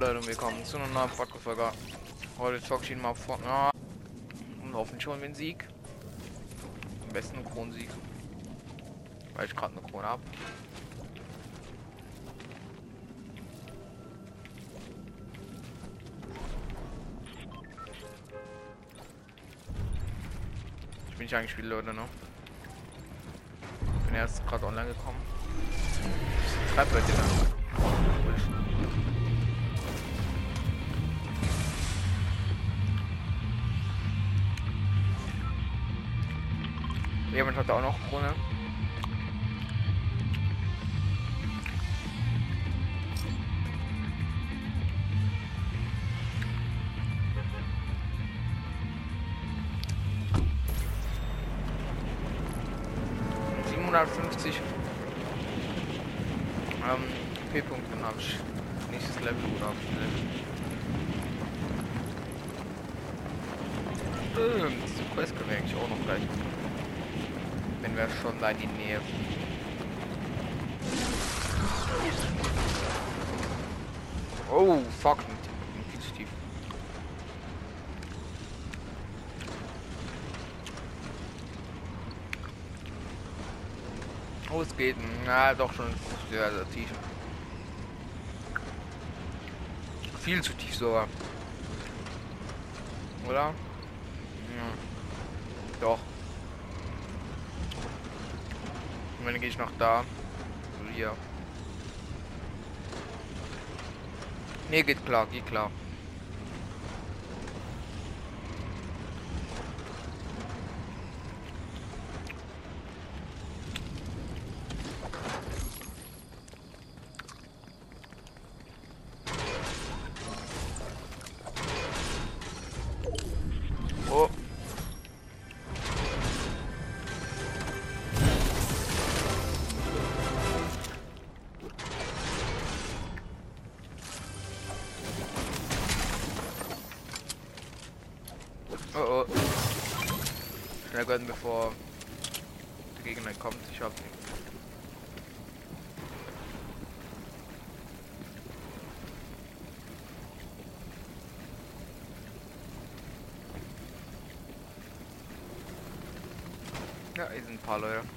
Leute willkommen zu einer neuen Podcast-Folge. Heute zocke ich ihn mal. Ja, und hoffentlich schon den Sieg. Am besten einen Kronensieg. Weil ich gerade eine Krone habe. Ich bin nicht eingespielt, Leute, ne? Bin erst gerade online gekommen. Schreibt Leute dann. Jemand hat auch noch Krone. Geht. Na, doch schon sehr, sehr tief. Viel zu tief sogar. Oder? Ja. Doch. Und dann gehe ich noch da. So hier. Ne, geht klar, geht klar. Schnell gönnen, bevor der Gegner kommt. Ich hab. Ja, hier sind ein paar Leute.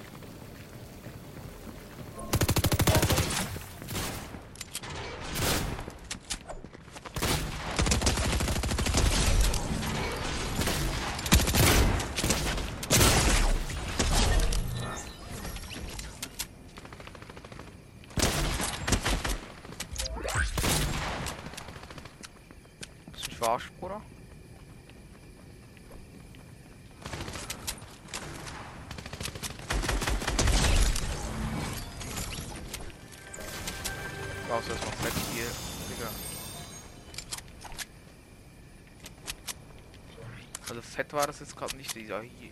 War das jetzt gerade nicht dieser hier.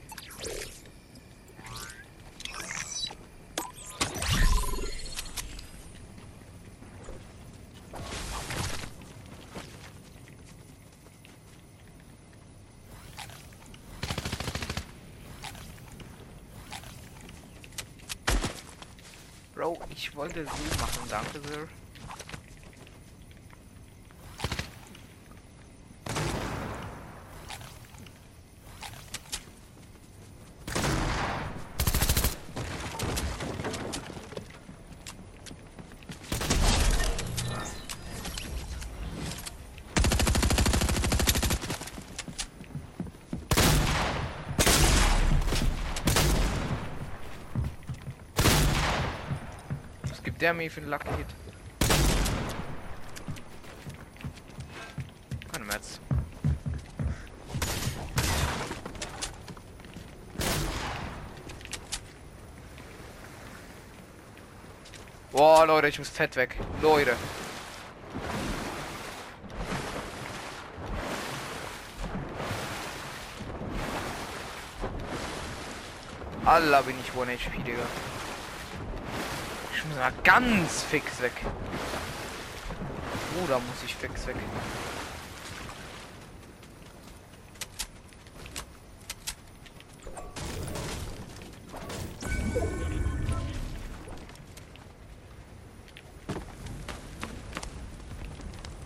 Bro, ich wollte so machen, danke sehr. Der mir für den Lucky Hit? Keine Metz. Boah, Leute, ich muss fett weg. Leute. Allah bin ich 1 HP, Digga. Muss mal ganz fix weg. Da muss ich fix weg.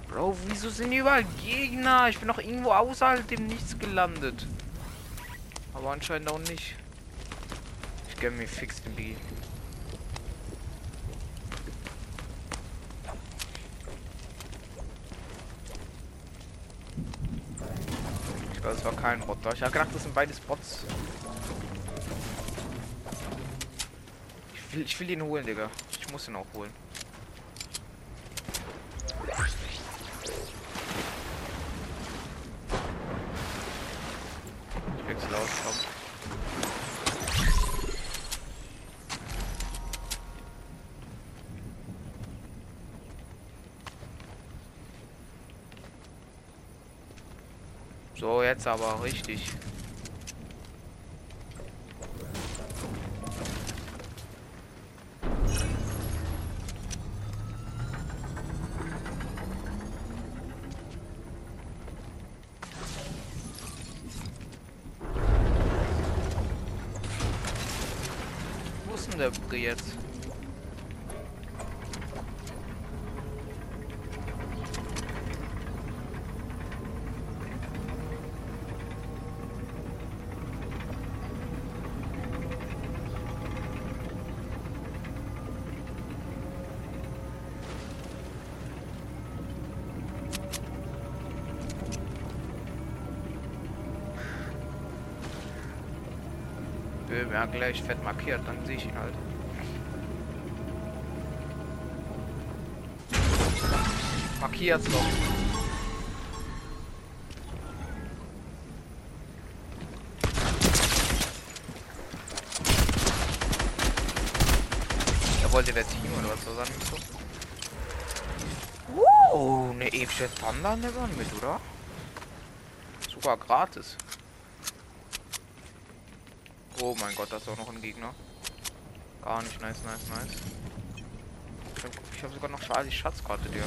Bro, wieso sind überall Gegner? Ich bin noch irgendwo außerhalb dem Nichts gelandet. Aber anscheinend auch nicht. Ich gönne mir fix den B. Ich glaube, es war kein Bot da. Ich habe gedacht, das sind beides Bots. Ich will, ich will ihn holen, Digga. Ich muss ihn auch holen. Ich wechsle aus, komm. So, jetzt aber richtig. Gleich fett markiert, dann sehe ich ihn halt. Markiert's doch. Da wollte der Team oder was so. Oh, eine epische Thunder never mit, oder? Sogar gratis. Oh mein Gott, da ist auch noch ein Gegner. Gar nicht nice, nice, nice. Ich habe hab sogar noch Charlie Schatzkarte dir.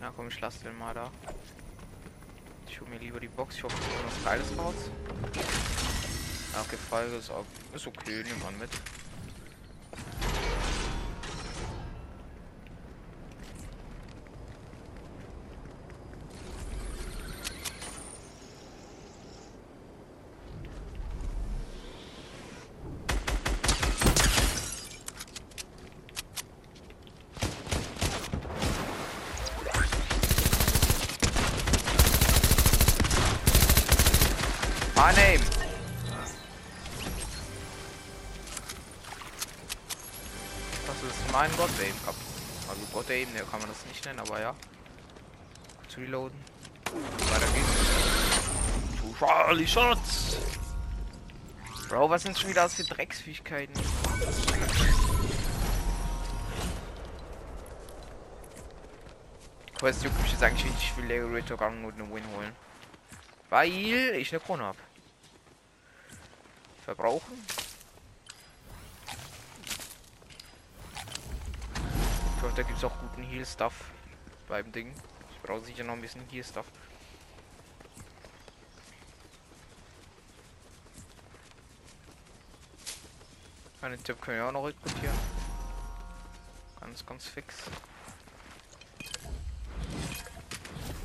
Ja komm, ich lasse den mal da. Ich hole mir lieber die Box. Ich hoffe, es kommt was Geiles raus. Folge ist, auch, ist okay, nimm man mit. Der kann man das nicht nennen, aber ja. Zu reloaden. Weiter geht's. Zu Charlie Shots. Bro, was sind schon wieder das für Drecksfähigkeiten? Aber es juckt mich jetzt eigentlich nicht, ich will Lego Retrogang nur einen Win holen. Weil ich eine Krone hab. Verbrauchen. Ich hoffe, da auch guten Heal-Stuff beim Ding. Ich brauche sicher noch ein bisschen Heal-Stuff. Einen Tipp können wir auch noch rekrutieren. Ganz, ganz fix.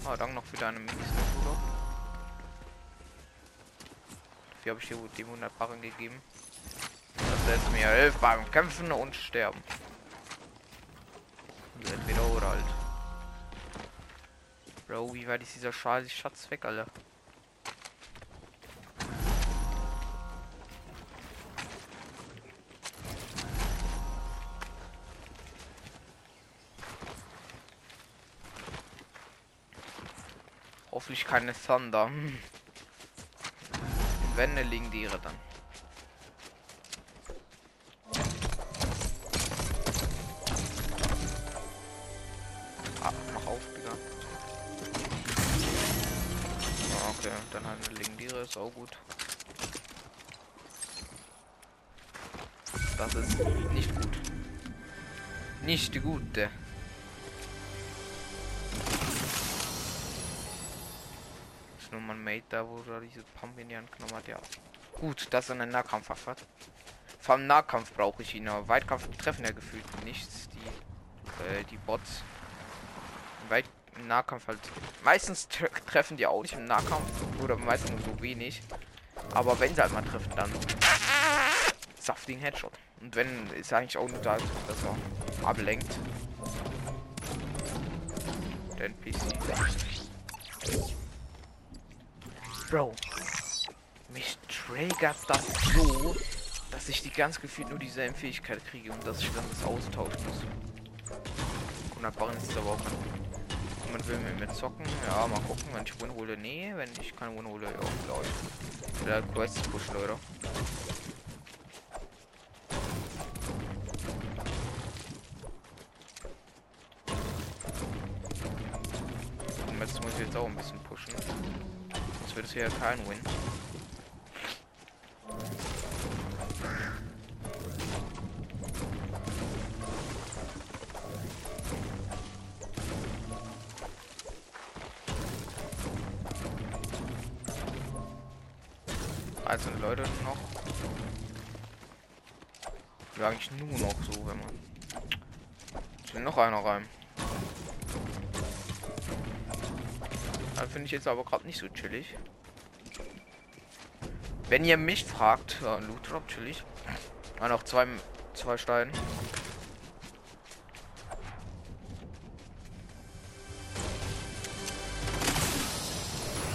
Ah, dann noch wieder eine Mix. Dafür habe ich hier die 100 Barren gegeben. Das lässt mir hilft beim Kämpfen und Sterben. Halt. Bro, wie weit ist dieser Schal Schatz weg, Alter? Hoffentlich keine Thunder. Hm. Dann liegen die ihre dann. Auch gut. Das ist nicht gut. Nicht gute. ist nur mein Mate da, wo er diese Pump in die Hand genommen hat, ja. Gut, das ist eine Nahkampfwaffe. hat. Allem Nahkampf brauche ich ihn, aber Weitkampf treffen ja gefühlt nichts. Die, äh, die Bots. Im Nahkampf halt. Meistens tre treffen die auch nicht im Nahkampf. Oder meistens so wenig. Aber wenn sie halt mal treffen, dann saftigen Headshot. Und wenn, ist eigentlich auch nur da, dass er ablenkt. Der NPC. Bro. Mich triggert das so, dass ich die ganz gefühlt nur dieselbe Fähigkeit kriege und dass ich dann das austauschen muss. Und dann ist aber auch man will mir zocken. Ja, mal gucken, wenn ich Win. Nee, wenn ich keine Win ja, vielleicht. Oder Quests pushen, Leute. Und jetzt muss ich jetzt auch ein bisschen pushen. Sonst wird es hier kein Win. Also Leute noch. Ja, eigentlich nur noch so, wenn man. Ich will noch einer rein. Da finde ich jetzt aber gerade nicht so chillig. Wenn ihr mich fragt, ja, Loot Drop chillig. Ja, noch zwei, zwei Steine.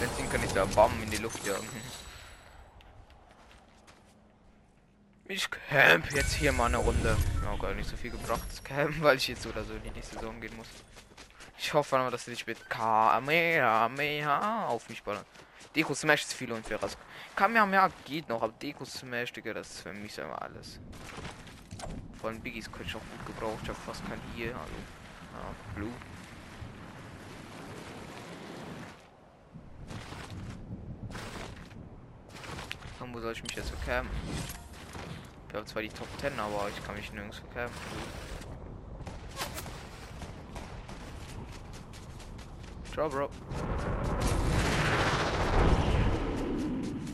Benzin kann ich da Bam in die Luft jagen. Ich camp jetzt hier mal eine Runde. Ja, gar nicht so viel gebracht, das Camp, weil ich jetzt oder so in die nächste Saison gehen muss. Ich hoffe aber, dass sie nicht mit Kamehameha auf mich ballern. Deko Smash ist viel unfairer. Kamehameha geht noch, aber Deko Smash, Digga, das ist für mich immer alles. Vor allem Biggies könnte ich auch gut gebraucht. Ich habe fast kein hier. Also, ja, Blue. Und wo soll ich mich jetzt verkämpfen? Ich habe zwar die Top 10, aber ich kann mich nirgends verkämpfen. Ciao, Bro.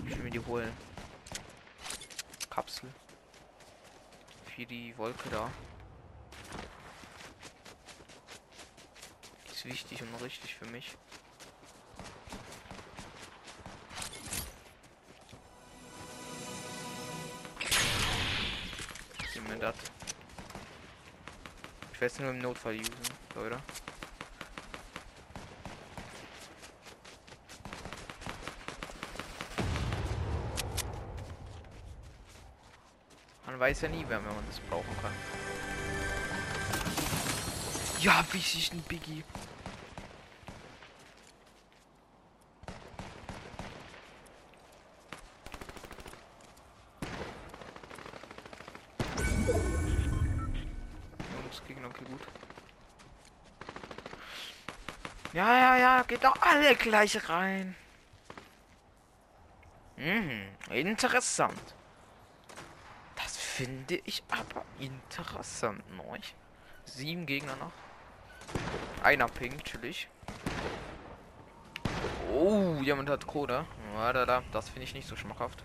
Ich will mir die holen. Kapsel. Für die Wolke da. Ist wichtig und richtig für mich. Das. Ich werde es nur im Notfall usen, Leute. Man weiß ja nie, wenn man das brauchen kann. Ja, wie sich ein Biggie. Alle gleich rein. Mhm, interessant. Das finde ich aber interessant, neu. Sieben Gegner noch. Einer Ping, chillig. Oh, jemand hat Code. Ja, da. Das finde ich nicht so schmackhaft.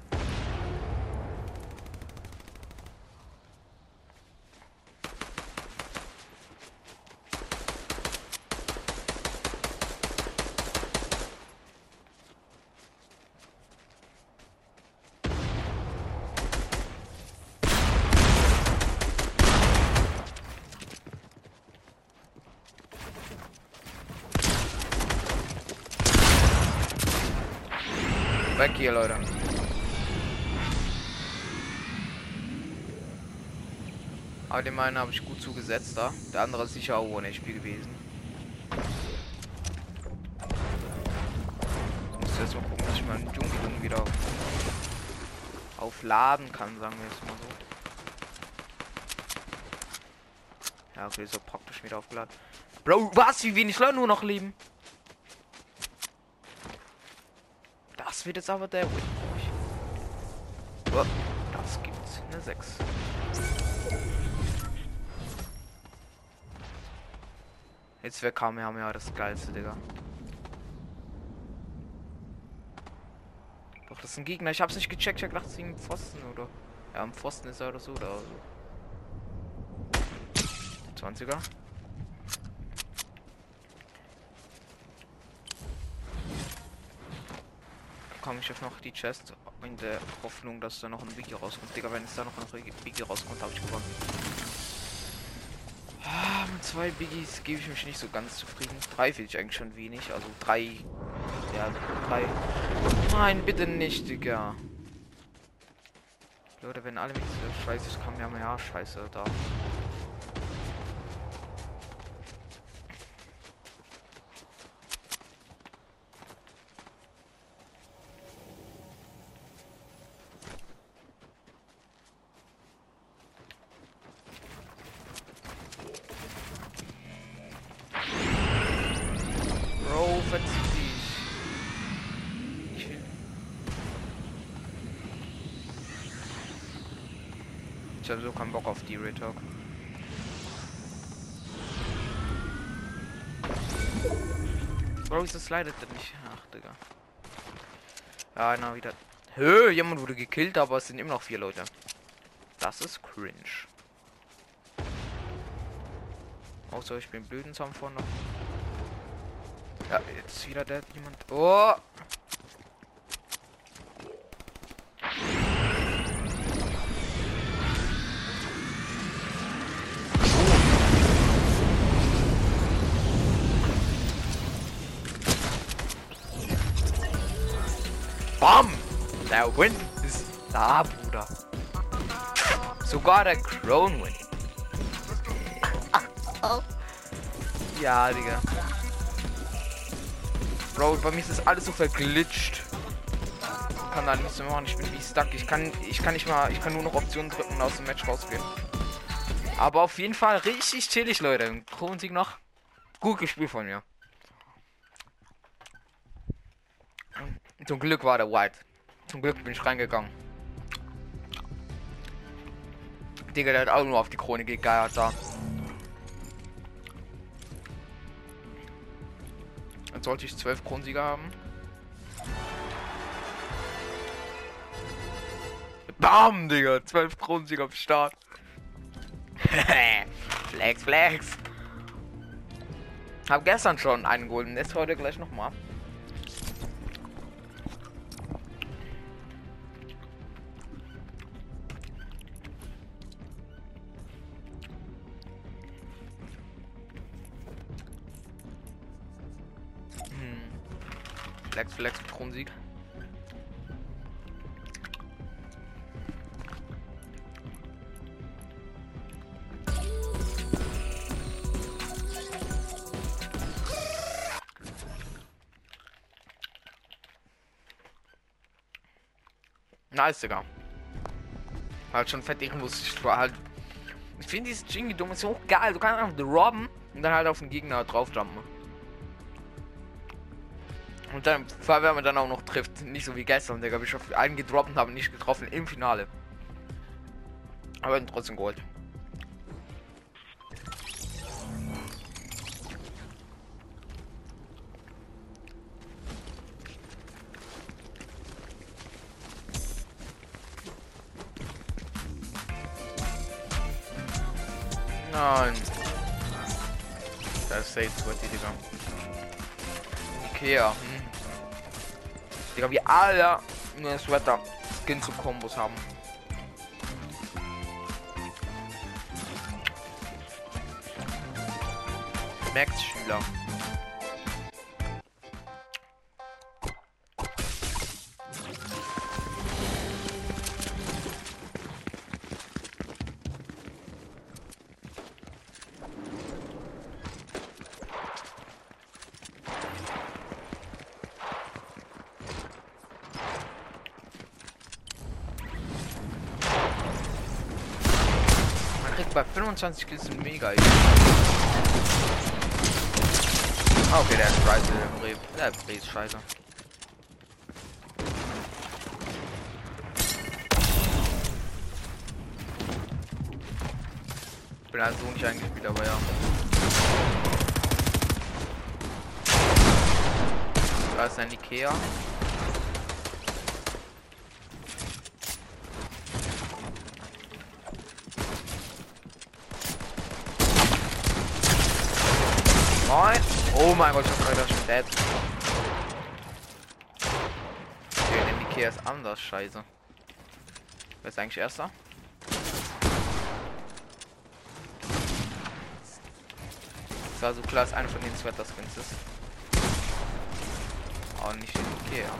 Weg hier, Leute. Aber den meinen habe ich gut zugesetzt da. Der andere ist sicher auch ohne HP gewesen. Ich muss jetzt mal gucken, dass ich meinen Dschungel wieder aufladen kann, sagen wir jetzt mal so. Ja, okay, so praktisch wieder aufgeladen. Bro, was? Wie wenig Leute nur noch leben? Das wird jetzt aber der Win. Oh, das gibt's eine 6. Jetzt wäre Kamehameha das geilste, Digga. Das ist ein Gegner. Ich hab's nicht gecheckt. Ich hab gedacht, es ist ein Pfosten oder. Ja, am Pfosten ist er oder so. Oder so. 20er. Komm, ich öffne noch die Chest in der Hoffnung, dass da noch ein Wiki rauskommt. Digga, wenn es da noch ein Wiki rauskommt, habe ich gewonnen. Ah, mit zwei Biggies gebe ich mich nicht so ganz zufrieden. Drei finde ich eigentlich schon wenig. Also drei. Ja, drei. Nein, bitte nicht, Digga. Leute, wenn alle mit dieser Scheiße kommen, ja mehr Scheiße da. Die Retalk. Wieso slidet das nicht? Ach, Digga. Ja, na wieder. Hö, jemand wurde gekillt, aber es sind immer noch vier Leute. Das ist cringe. Außer ich bin blöden Zaun vorne noch. Ja, jetzt ist wieder der jemand. Oh! Win ist da, Bruder. Sogar der Crown Win. Ja, Digga. Bro, bei mir ist das alles so verglitscht. Ich kann da nichts mehr machen. Ich bin wie stuck. Ich kann, ich kann nicht mal, ich kann nur noch Optionen drücken und aus dem Match rausgehen. Aber auf jeden Fall richtig chillig, Leute. Kronensieg noch. Gut gespielt von mir. Zum Glück war der White. Zum Glück bin ich reingegangen. Digga, der hat auch nur auf die Krone gegeiert da. Dann sollte ich zwölf Kronensieger haben. Bam, Digga. Zwölf Kronensieger am Start. flex, flex. Hab gestern schon einen Golden. Ist heute gleich nochmal. Flex, Kronsieg. Nice, Digga. Halt schon fett irgendwo. Ich war halt. Ich finde dieses Jingy dumm ist so geil. Du kannst einfach robben und dann halt auf den Gegner draufjumpen. Und dann, vor wenn man dann auch noch trifft. Nicht so wie gestern, Digga. wie Ich auf einen gedroppt und habe nicht getroffen im Finale. Aber trotzdem Gold. Nein. Das ist safe, die Digga. Ja, Hm. hm. Digga, wie alle nur Sweater Skin zu Kombos haben. Merkt Schüler. 22 Kills sind mega. Ah, okay, der ist scheiße, der Bree. Der ist scheiße. Ich bin also nicht eingespielt, aber ja. Da ist ein Ikea. Mein Gott, hab gerade schon dead. Okay, denn die ist anders, scheiße. Wer ist eigentlich erster? Es war so klar, dass einer von den Sweater-Skins ist. Aber nicht in Ikea.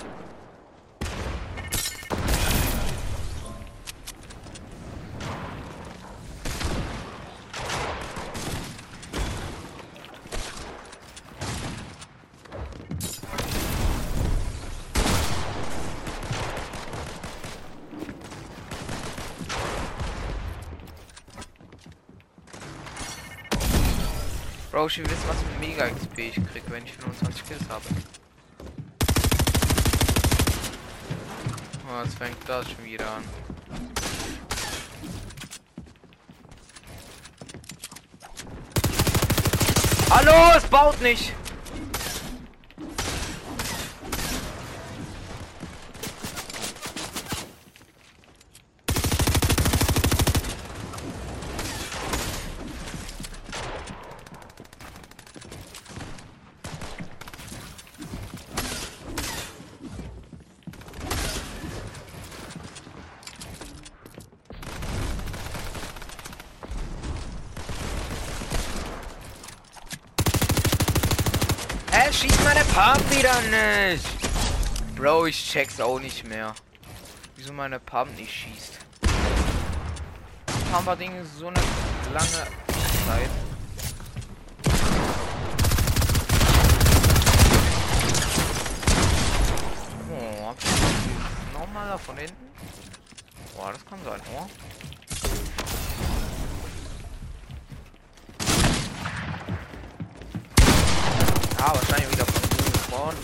Bro, ich will wissen, was für Mega XP ich krieg, wenn ich 25 Kills habe. Oh, jetzt fängt das schon wieder an. Hallo, es baut nicht! Hä, schießt meine Pump wieder nicht! Bro, ich check's auch nicht mehr. Wieso meine Pump nicht schießt. Pumper-Ding ist so eine lange Zeit. Oh, hab ich nochmal da von hinten? Boah, das kann sein, oh. Ah, wahrscheinlich wieder von vorn.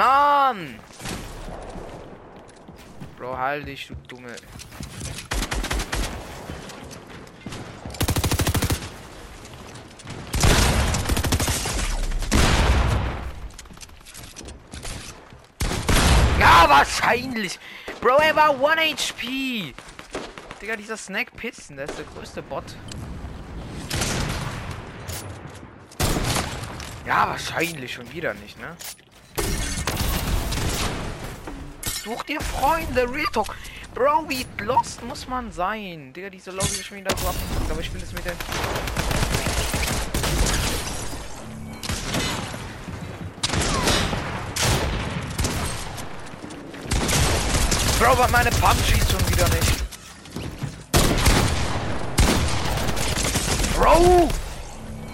Uh. Mann! Bro, halt dich, du dumme. Ja, wahrscheinlich. Bro, er war 1 HP. Digga, dieser Snack Pitzen, der ist der größte Bot. Ja, wahrscheinlich schon wieder nicht, ne? Such dir Freunde, Real Talk. Bro, wie lost muss man sein? Digga, diese Lobby ist schon wieder so abgefuckt, aber ich will es mit den... Bro, aber meine Pump schießt schon wieder nicht. Bro!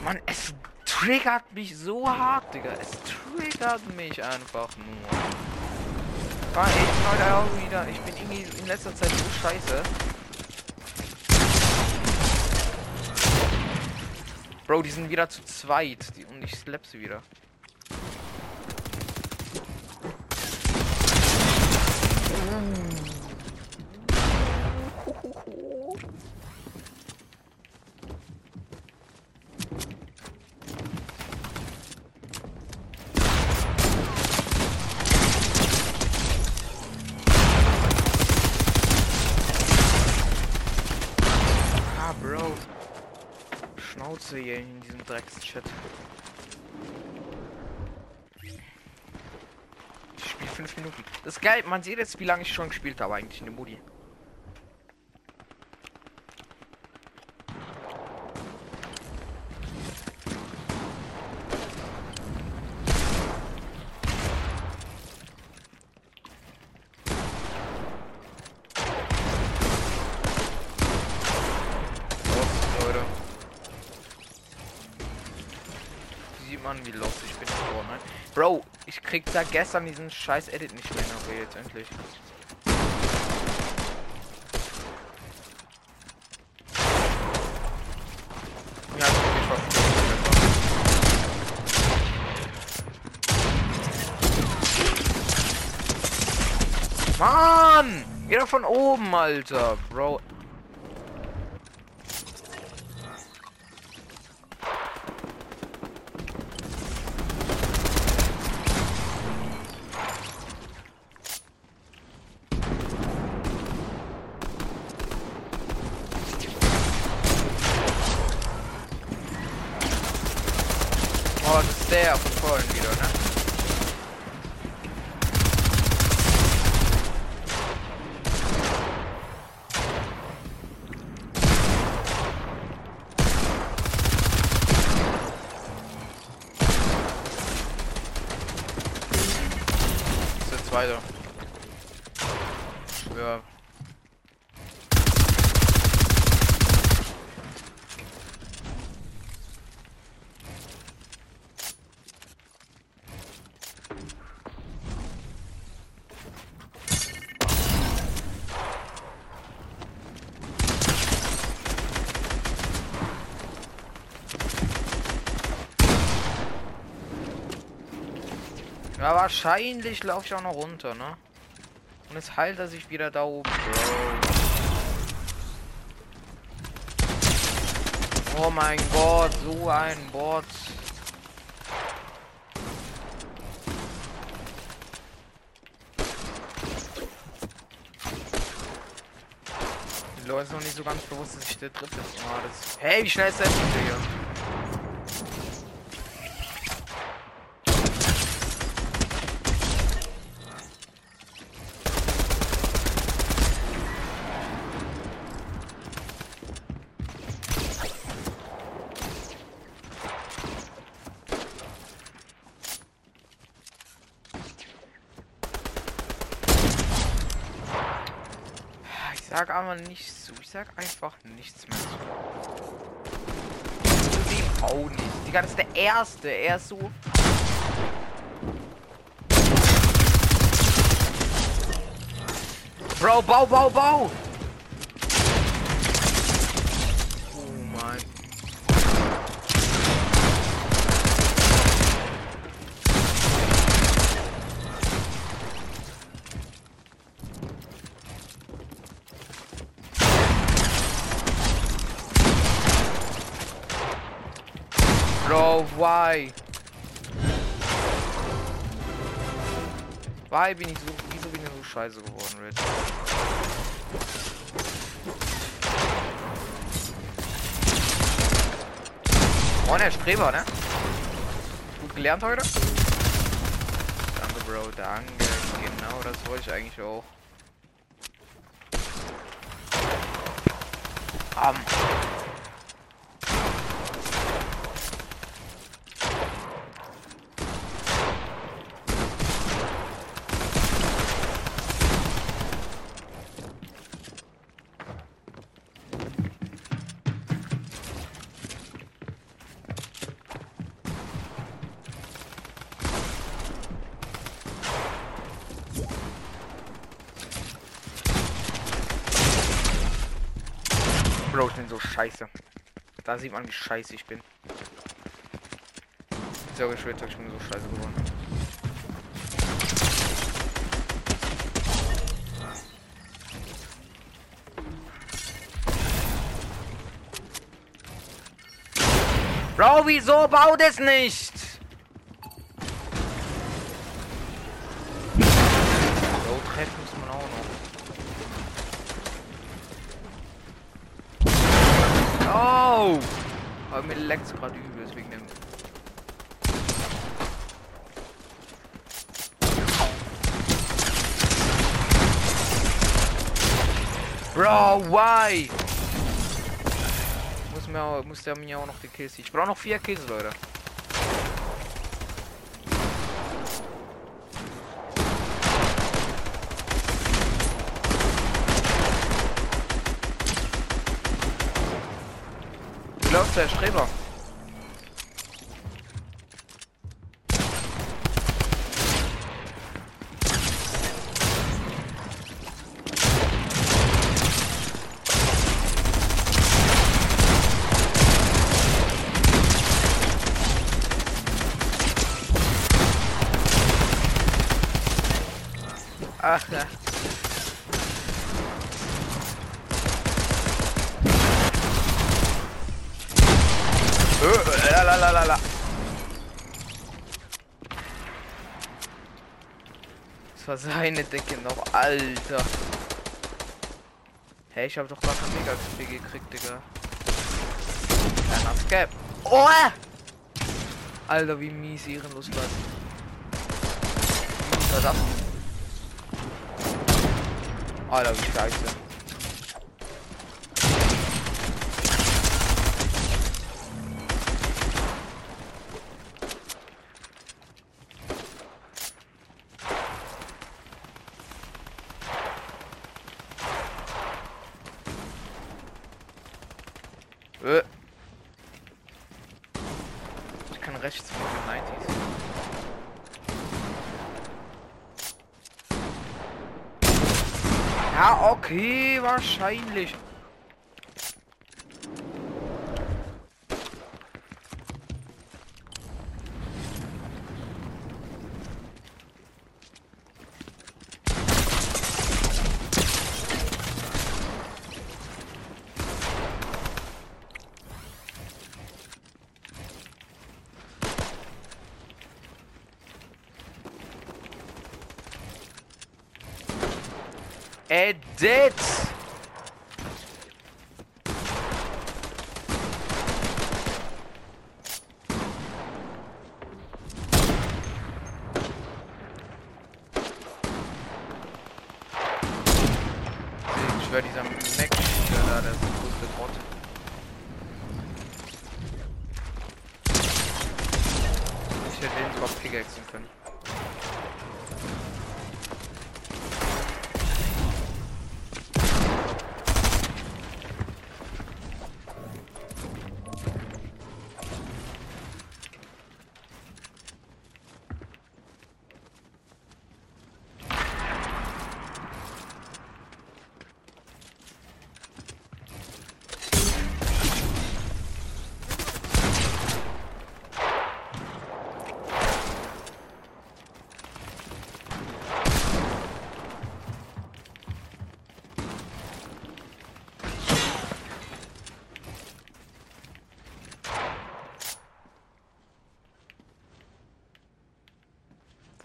Mann, es triggert mich so hart, Digga. Es triggert mich einfach nur. Ah, ich heute auch wieder. Ich bin irgendwie in letzter Zeit so scheiße. Bro, die sind wieder zu zweit. Die, und ich slap sie wieder. Ah, Bro. Schnauze Dreckschat. Ich spiele fünf Minuten. Das ist geil, man sieht jetzt, wie lange ich schon gespielt habe eigentlich in der Modi. da gestern diesen scheiß Edit nicht mehr ignoriert, endlich. Ja, Mann! Geh doch von oben, Alter, Bro. Ja, wahrscheinlich laufe ich auch noch runter, ne? Und jetzt heilt er sich wieder da oben. Oh mein Gott, so ein Bot. Die Leute sind noch nicht so ganz bewusst, dass ich der dritte ist. Oh, das hey, wie schnell ist der hier? Ich aber nichts zu. Ich sag einfach nichts mehr zu. Zu dem auch nicht. Digga, das ist der erste. Er ist so. Bro, bau, bau, bau! Oh mein. Bro, why? Why bin ich so, wieso bin ich so scheiße geworden, Red? Oh, der Streber, ne? Gut gelernt heute? Danke, Bro, danke. Genau, das wollte ich eigentlich auch. Am. Bro, ich bin so scheiße. Da sieht man, wie scheiße ich bin. So geschwitzt, ich bin so scheiße geworden. Bro, wieso baut es nicht? Leckt's gerade übel, wegen dem. Bro, why? Muss mir muss der mir auch noch die Kills. Ich brauche noch vier Kills, Leute. Läuft der Streber? Ach ja. Äh, lalalala. Das war seine Decke noch, Alter. Hey, ich habe doch gerade ein Mega gekriegt, Digga. Kleiner Scap. Oh! Alter, wie mies ehrenlos war. Was war das? Alter, wie scheiße. Äh. Ich kann rechts von den 90s. Ja, okay, wahrscheinlich. Edit! Ich schwör, dieser Mac da, der ist der größte Bot. Ich hätte den zwar pickaxen können.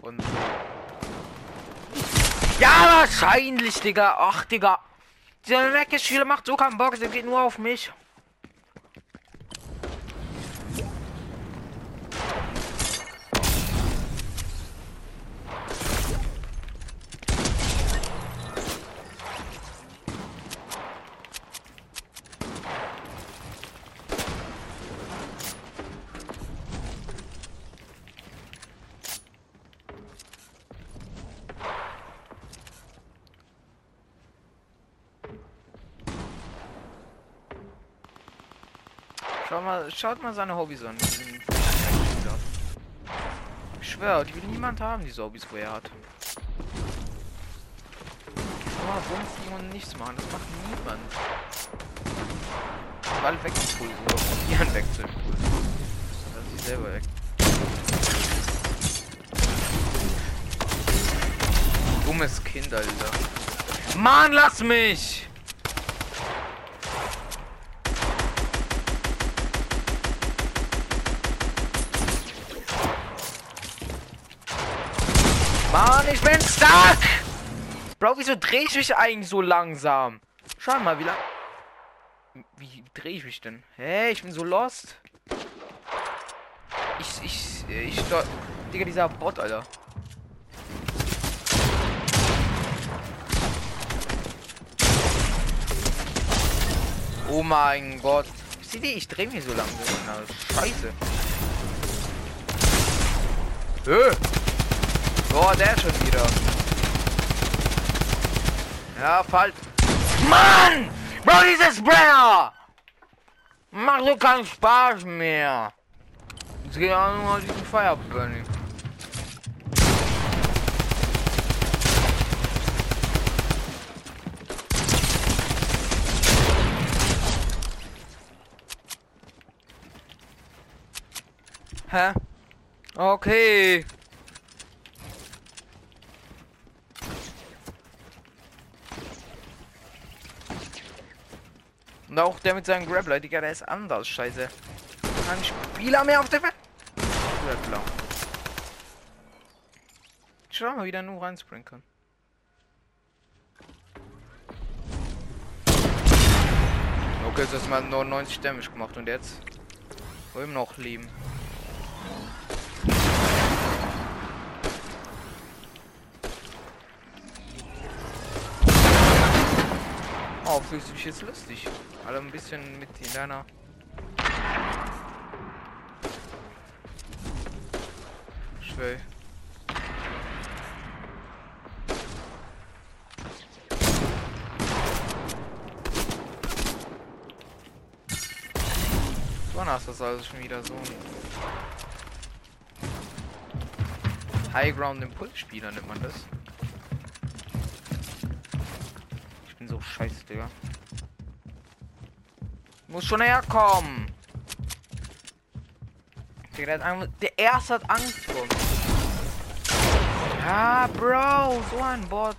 Und ja, wahrscheinlich, Digga. Ach, Digga. Dieser Weggeschüler macht so keinen Bock, der geht nur auf mich. Schau mal, schaut mal seine Hobbys an. Ich schwör, die will niemand haben, diese Hobbys, wo er hat. Oh, bumsen und nichts machen, das macht niemand. Ball wegpulsen oder probieren wegzupulsen. Dann sie selber weg. Dummes Kind, Alter. Mann, lass mich! Mann, ich bin stuck! Bro, wieso drehe ich mich eigentlich so langsam? Schau mal, wie lang... Wie drehe ich mich denn? Hä, hey, ich bin so lost. Ich, ich, ich, ich Digga, dieser Bot, Alter. Oh mein Gott. Seht ihr, ich drehe mich so langsam. Scheiße. Äh. Boah, der schon wieder. Ja, falsch. Mann! Bro, dieses Sprayer! Macht so keinen Spaß mehr. Jetzt geht auch nur mal diesen Fireburning. Hä? Okay. Auch der mit seinem Grappler, Digga, der ist anders, scheiße. kein Spieler mehr auf der Welt. Klar. Schau mal, wieder nur reinspringen kann. Okay, jetzt du mal 99 Damage gemacht und jetzt? Wo ihm noch leben. Fühlst du dich jetzt lustig? Alle ein bisschen mit in deiner Schwell. Wann hast du das also schon wieder so ein High Ground Impulsspieler nennt man das? Scheiße, Digga. Muss schon herkommen. Digga, der, der erste hat Angst vor mir. Ja, Bro, so ein. Bot,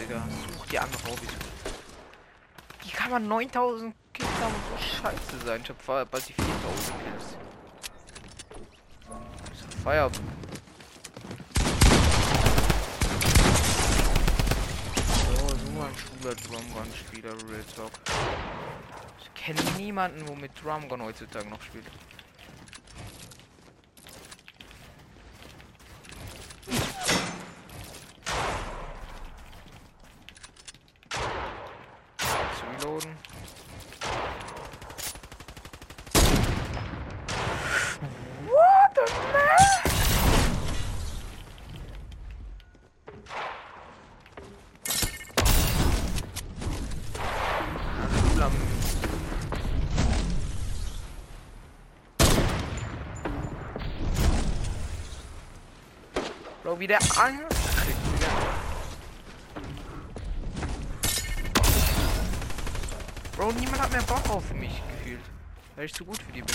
Digga. Such die andere Hobbys. Wie kann man 9000 Kills haben so scheiße sein? Ich hab bald die 4000 Kills. Feier. So, so ein schwuler Drumgun-Spieler, Real Talk. Ich kenne niemanden, wo mit Drumgun heutzutage noch spielt. Zu reloaden. What the man? Flammen. Bro, wie der Angst. Bro, niemand hat mehr Bock auf mich gefühlt. Weil ich zu gut für die bin.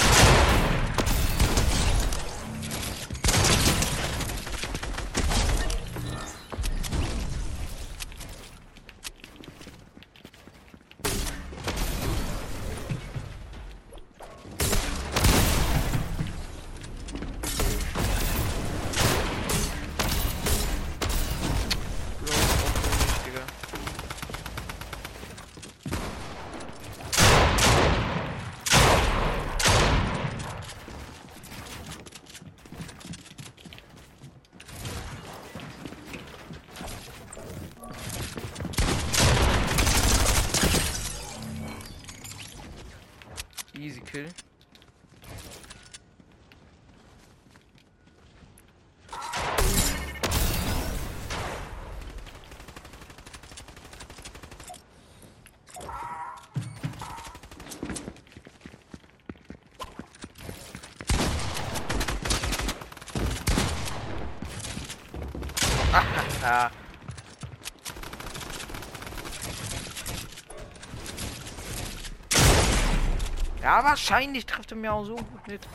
Bro, auch nicht, Digga. Easy kill. Ah. Wahrscheinlich trifft er mir auch so gut mit.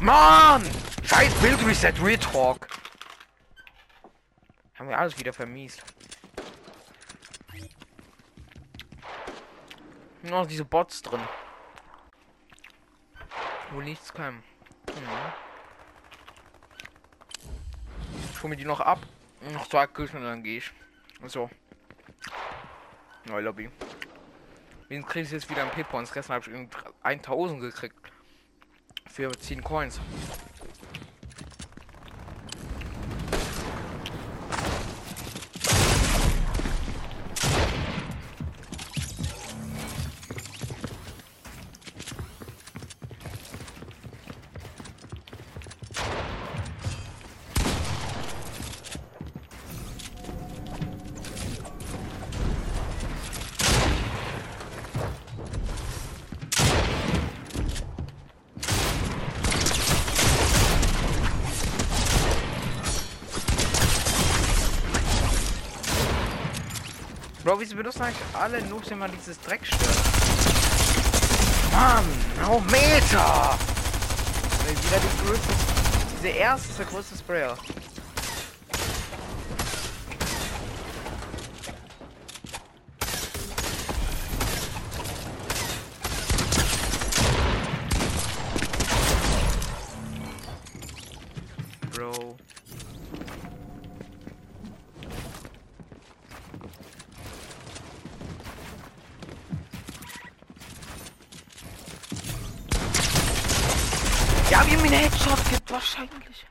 Mann! Scheiß Build Reset Real Talk. Haben wir alles wieder vermiest. Noch diese Bots drin. Wo nichts kann. Mhm. Ich hol mir die noch ab. Noch zwei Kills und dann gehe ich. So. Neue Lobby. Wen krieg ich jetzt wieder ein P-Points? Gestern habe ich irgendwie 1000 gekriegt. Für 10 Coins. Bro, wieso benutzen eigentlich alle Noobs immer dieses Dreckstern? Mann, oh Meter! Wieder die größte, diese erste, größte Sprayer. wahrscheinlich.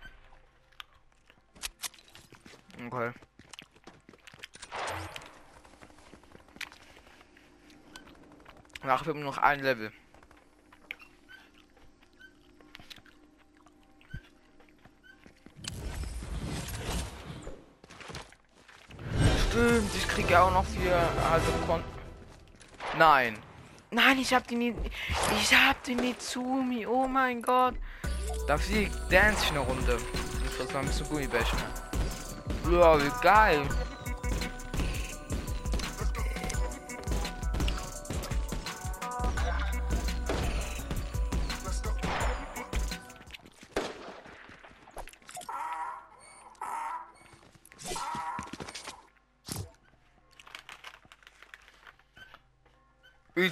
Okay. Nach wir noch ein Level. Stimmt, ich kriege auch noch vier also Kon Nein. Nein, ich hab die nie. Ich hab die nie zu mir. Oh mein Gott. Da fliegt Dance eine Runde. War ein bisschen Gummibärchen. Ja, wie geil.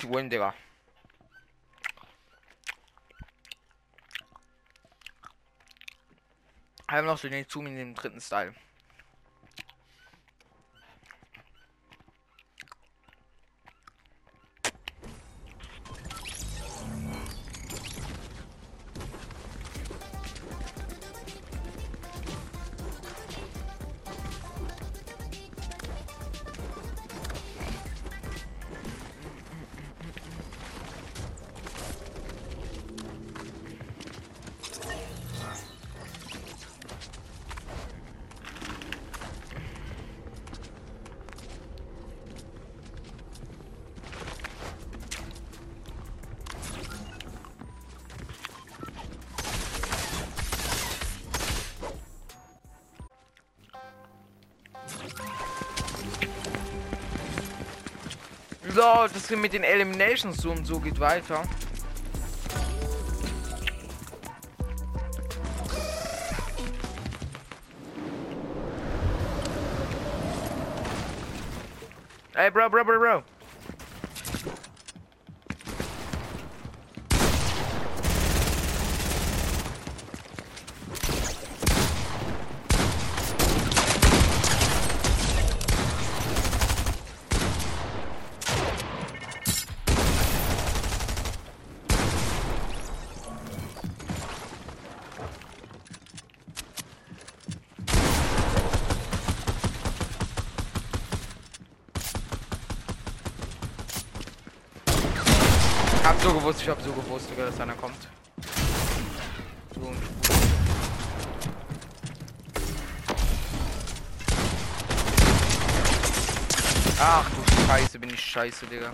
Ich win, Digga. haben noch so den Zoom in den dritten Style. Das mit den Eliminations und so geht weiter. Hey, bro, bro, bro, bro. so gewusst, ich hab so gewusst, dass einer kommt. So Ach du Scheiße, bin ich scheiße, Digga.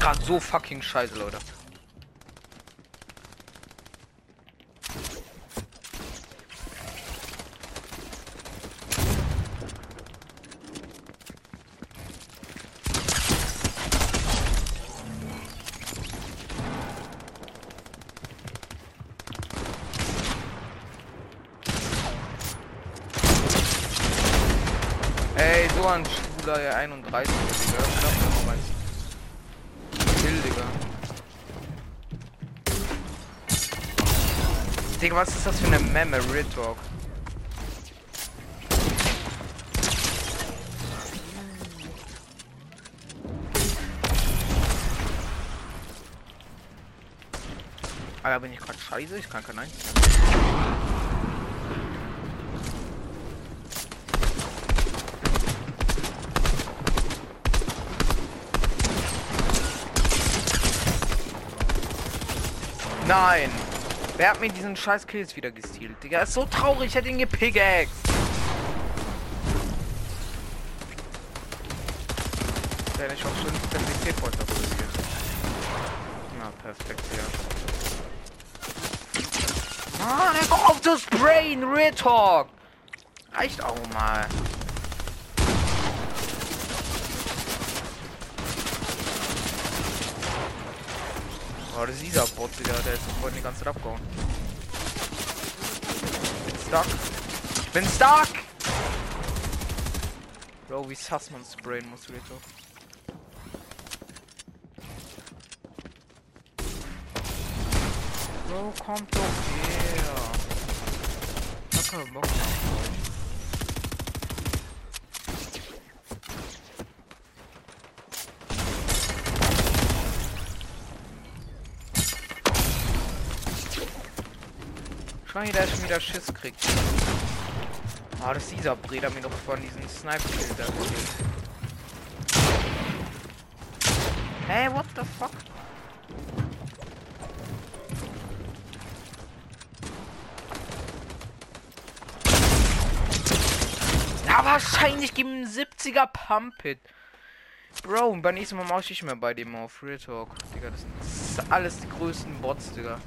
gerade so fucking scheiße, Leute. Ey, so ein schwuler 31, Digga. Digga, was ist das für eine Memme? Real Talk. Alter, bin ich gerade scheiße? Ich kann kein Eins. Nein! Wer hat mir diesen scheiß Kills wieder gestealt? Digga, ist so traurig, ich hätte ihn gepickaxed. Der ich auch schon den PC-Point Na, perfekt, ja. Mann, kommt auf das Brain, Real Talk! Reicht auch mal. Das ist dieser Bot, Digga, der ist sofort die ganze Zeit abgehauen. Stuck. Ich bin stuck! Bro, wie sass man sprayen muss, Talk. Bro, kommt doch her. Ich hab keinen Bock mehr auf euch. Schau hier, der schon wieder Schiss kriegt. Ah, das ist dieser Breder mir noch von diesem Sniper-Kill da Hey, what the fuck? Ja, wahrscheinlich geben 70er Pump It. Bro, beim nächsten Mal mache ich mehr bei dem auf Real Talk. Digga, das sind alles die größten Bots, Digga.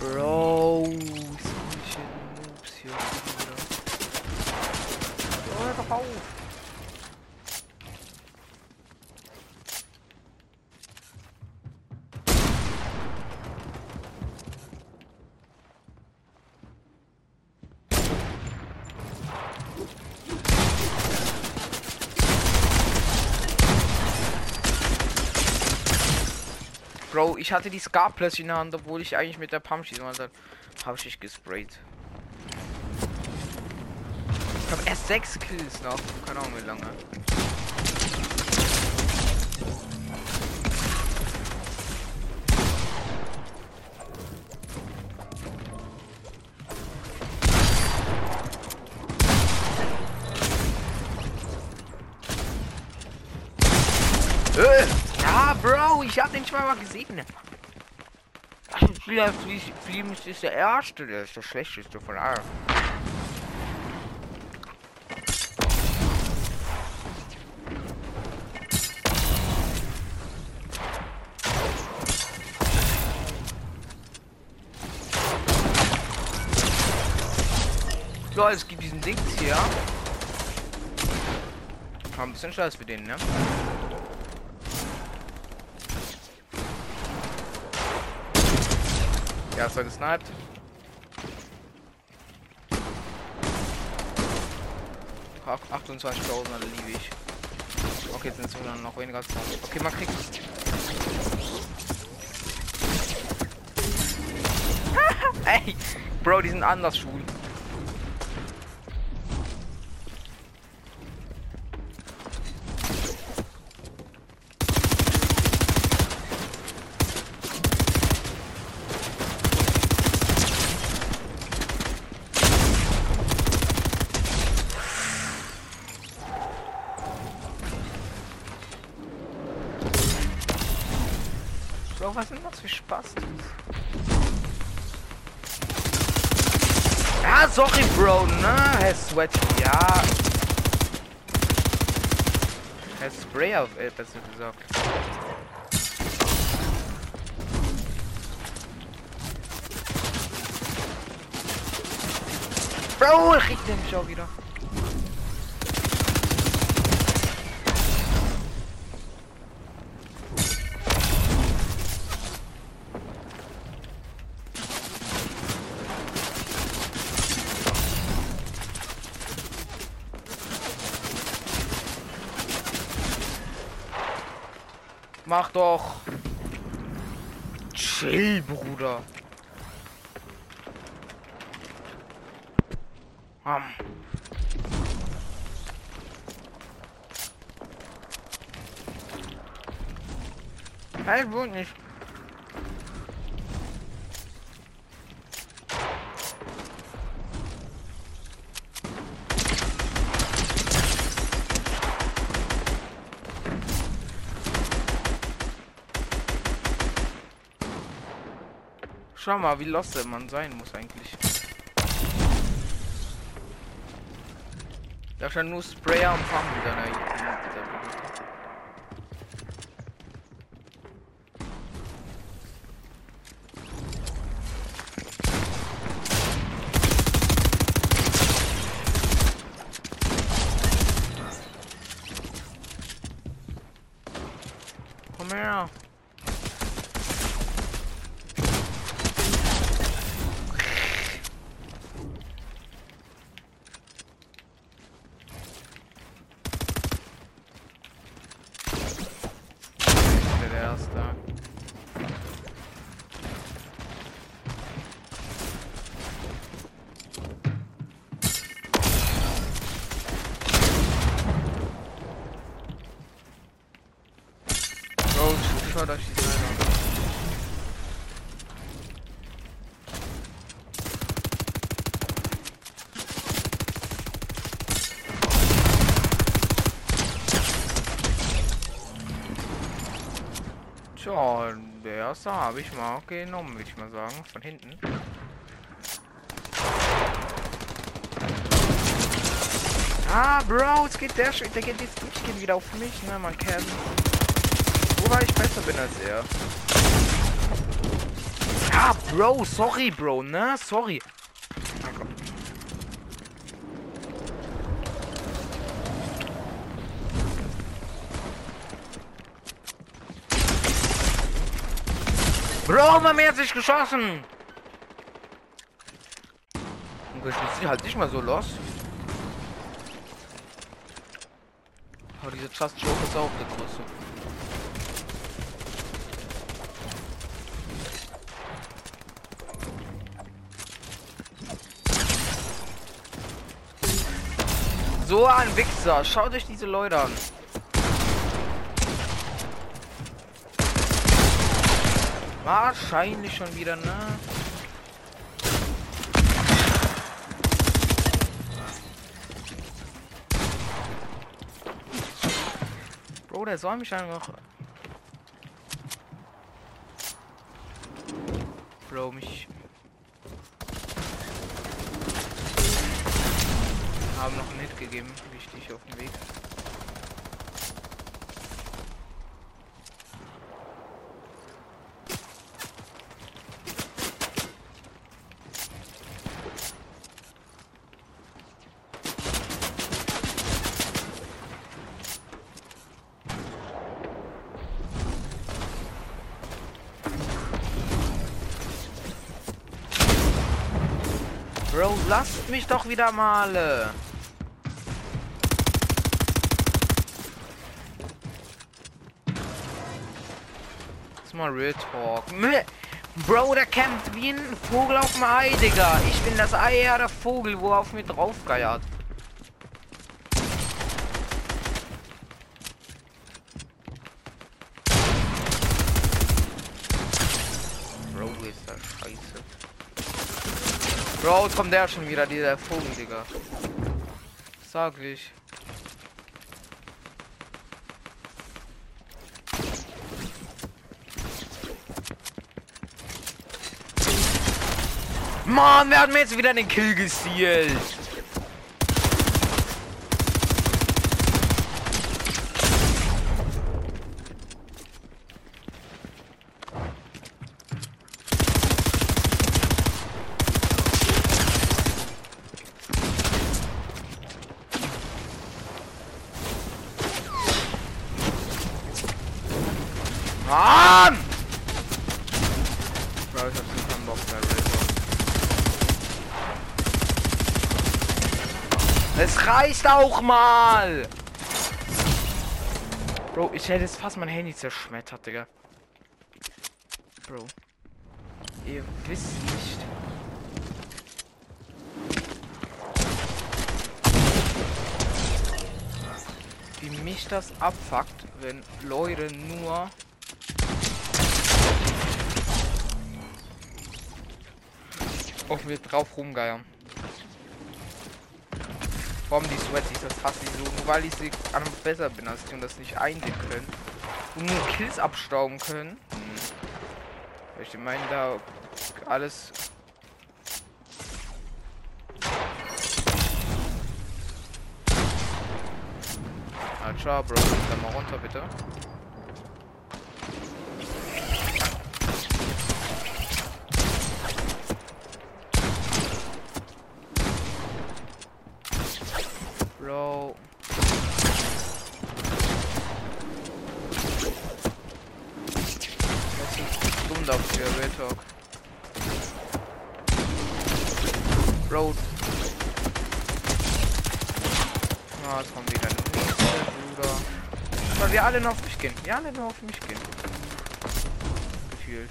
Bro, solche Noobs hier wieder. Hör doch auf. Bro, ich hatte die Scar plötzlich in der Hand, obwohl ich eigentlich mit der Pump schießen wollte. Habe ich gesprayt. Ich habe erst sechs Kills noch. Keine Ahnung wie lange. Zweimal gesehen. Vielleicht Fliegen ist der erste, der ist der schlechteste von allen. So, es gibt diesen Dings hier. Haben ein bisschen Scheiß für den, ne? Ja, ist er gesniped. Ach, 28.000 liebe ich. Okay, jetzt sind es sogar noch weniger 20. Okay, man kriegt es. Ey, Bro, die sind anders schwul. Bro, was sind das für Spaß? Ja, sorry, Bro, ne? Herr Sweat, ja. Herr Spray auf, äh, besser gesagt. Bro, kriegt der mich auch wieder. mach doch. Chill, Bruder. Hm. Nein, wohl nicht. Schau mal, wie lost man sein muss eigentlich. Da schon nur Sprayer und Farm wieder. Ne? Schaut euch die Seite an. Tja, der erste habe ich mal genommen, würde ich mal sagen. Von hinten. Ah, Bro, es geht der, der geht jetzt durchgehend wieder auf mich, ne, man kennt. Wobei ich besser bin als er. Ja, Bro, sorry, Bro, ne? Sorry. Bro, man hat sich geschossen. Und ich bin halt nicht mal so los. Aber diese Just Joke ist auch eine große. So ein Wichser. Schaut euch diese Leute an. Wahrscheinlich schon wieder, ne? Bro, der soll mich einfach... Bro, mich... haben noch mitgegeben, wichtig auf dem Weg. Bro, lasst mich doch wieder mal. mal Real Talk. Bro, der kämpft wie ein Vogel auf dem Ei, Digga. Ich bin das Ei, ja, der Vogel, wo er auf mir drauf geiert. Bro, ist das scheiße. Bro, kommt der schon wieder, dieser Vogel, Digga. Sag ich. Mann, wer hat jetzt wieder den Kill gestealt? auch mal! Bro, ich hätte jetzt fast mein Handy zerschmettert, Digga. Bro. Ihr wisst nicht. Wie mich das abfuckt, wenn Leute nur auf mir drauf rumgeiern. Warum die Sweaties, das hasse ich so. Nur weil ich sie an besser bin als die und das nicht einsehen können. Und nur Kills abstauben können. Hm. Ich meine da alles. Ah, ciao, Bro. Dann mal runter, bitte. Bro. Das ist dumm dafür, Real Talk. Bro. Ah, es kommt wieder der nächste, Bruder. Weil wir alle nur auf mich gehen. Wir alle nur auf mich gehen. Gefühlt.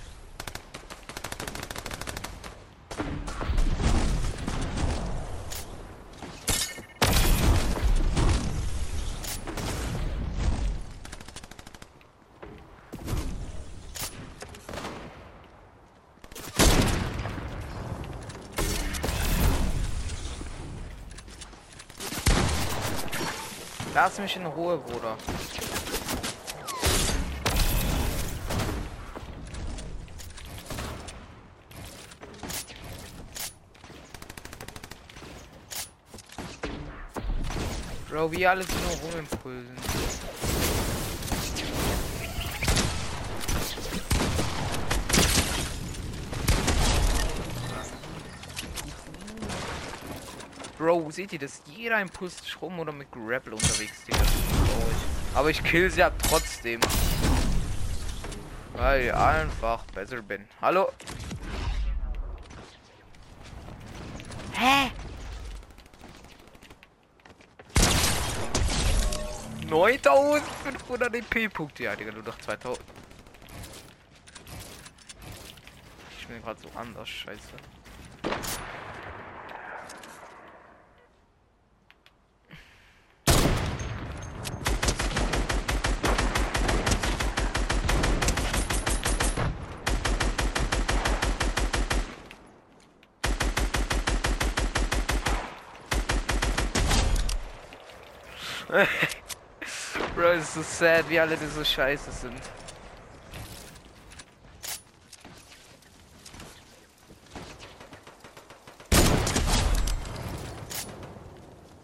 Lass mich in Ruhe, Bruder. Wie alles nur rumimpulsen. Bro, seht ihr das? Jeder Impuls rum oder mit Grapple unterwegs, Digga. Aber ich kill sie ja trotzdem. Weil ich einfach besser bin. Hallo? 9500 EP-Punkte. Ja, Digga, nur noch 2000. Ich bin gerade so anders, scheiße. Bro, ist so sad, wie alle die so scheiße sind.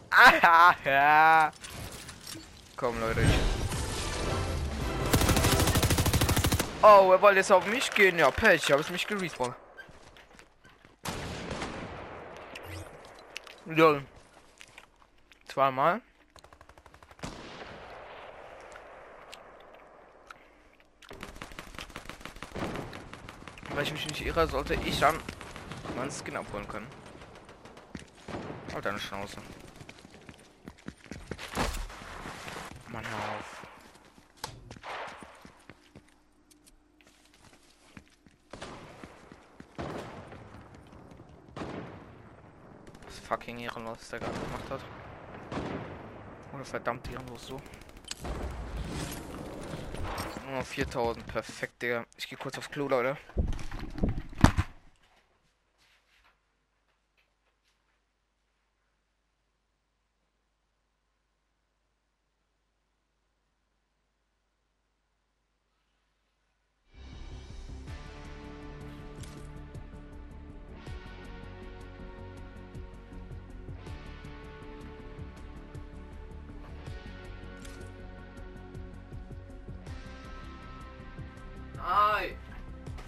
Ah, ja. Komm, Leute. Oh, er wollte jetzt auf mich gehen. Ja, Pech, ich habe es mich gerespawnt. Lol. Zweimal. Ich mich nicht irre, sollte ich dann meinen Skin abholen können. Halt deine Schnauze. Mann, hör auf. Das fucking ehrenlos, der gerade gemacht hat. Oder verdammt ehrenlos so. Nur 4000, perfekt, Digga. Ich gehe kurz aufs Klo, Leute.